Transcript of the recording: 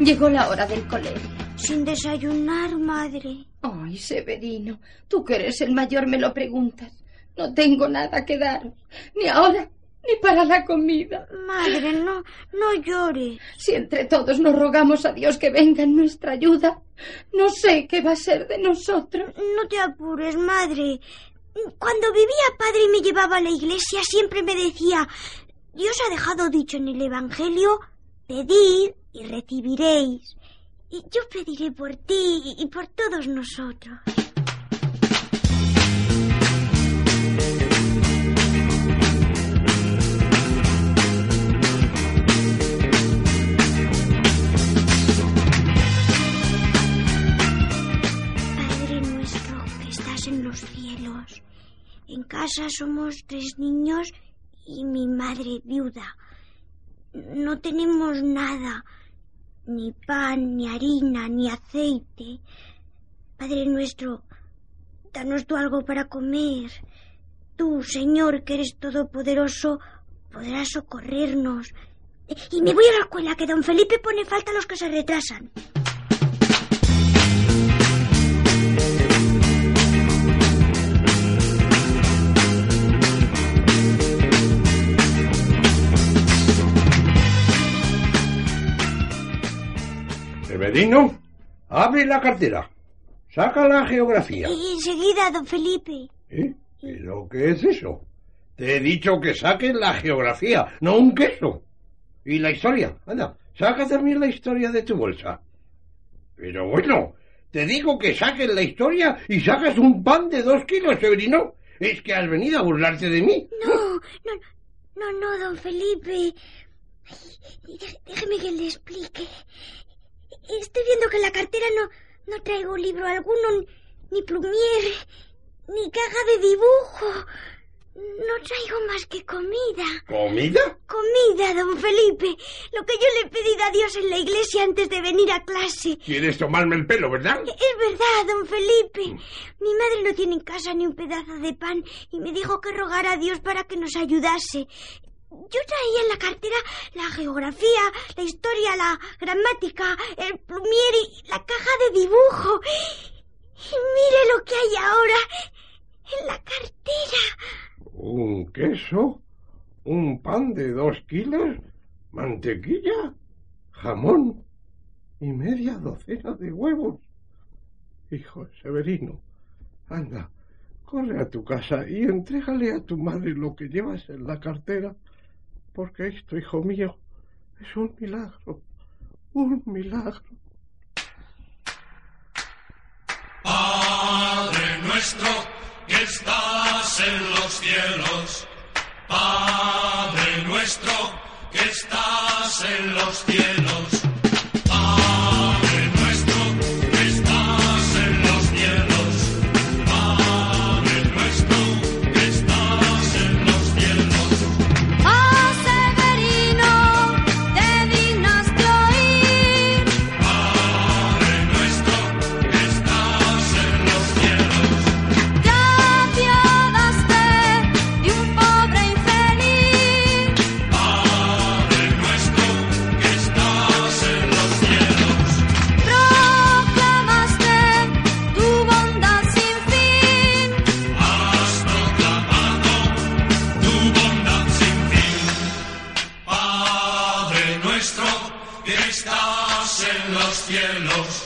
Llegó la hora del colegio. Sin desayunar, madre. Ay, Severino, tú que eres el mayor me lo preguntas. No tengo nada que dar, ni ahora, ni para la comida. Madre, no, no llores. Si entre todos nos rogamos a Dios que venga en nuestra ayuda, no sé qué va a ser de nosotros. No te apures, madre. Cuando vivía padre y me llevaba a la iglesia, siempre me decía, Dios ha dejado dicho en el Evangelio, pedid y recibiréis. Y yo pediré por ti y por todos nosotros. Padre nuestro que estás en los cielos. En casa somos tres niños y mi madre viuda. No tenemos nada, ni pan, ni harina, ni aceite. Padre nuestro, danos tú algo para comer. Tú, Señor, que eres todopoderoso, podrás socorrernos. Y me voy a la escuela, que don Felipe pone falta a los que se retrasan. Severino, abre la cartera. Saca la geografía. Y enseguida, don Felipe. ¿Eh? ¿Pero qué es eso? Te he dicho que saques la geografía, no un queso. Y la historia. Anda, saca también la historia de tu bolsa. Pero bueno, te digo que saques la historia y sacas un pan de dos kilos, Severino. ¿Es que has venido a burlarte de mí? No, no, no, no, don Felipe. Déjeme que le explique. Estoy viendo que en la cartera no, no traigo libro alguno, ni plumier, ni caja de dibujo. No traigo más que comida. ¿Comida? Comida, don Felipe. Lo que yo le he pedido a Dios en la iglesia antes de venir a clase. ¿Quieres tomarme el pelo, verdad? Es verdad, don Felipe. Mi madre no tiene en casa ni un pedazo de pan y me dijo que rogara a Dios para que nos ayudase. Yo traía en la cartera la geografía, la historia, la gramática, el plumier y la caja de dibujo. Y mire lo que hay ahora en la cartera. Un queso, un pan de dos kilos, mantequilla, jamón y media docena de huevos. Hijo Severino, anda, corre a tu casa y entrégale a tu madre lo que llevas en la cartera, porque esto, hijo mío, es un milagro, un milagro. Padre nuestro que estás en los cielos, Padre nuestro que estás en los cielos, en los cielos.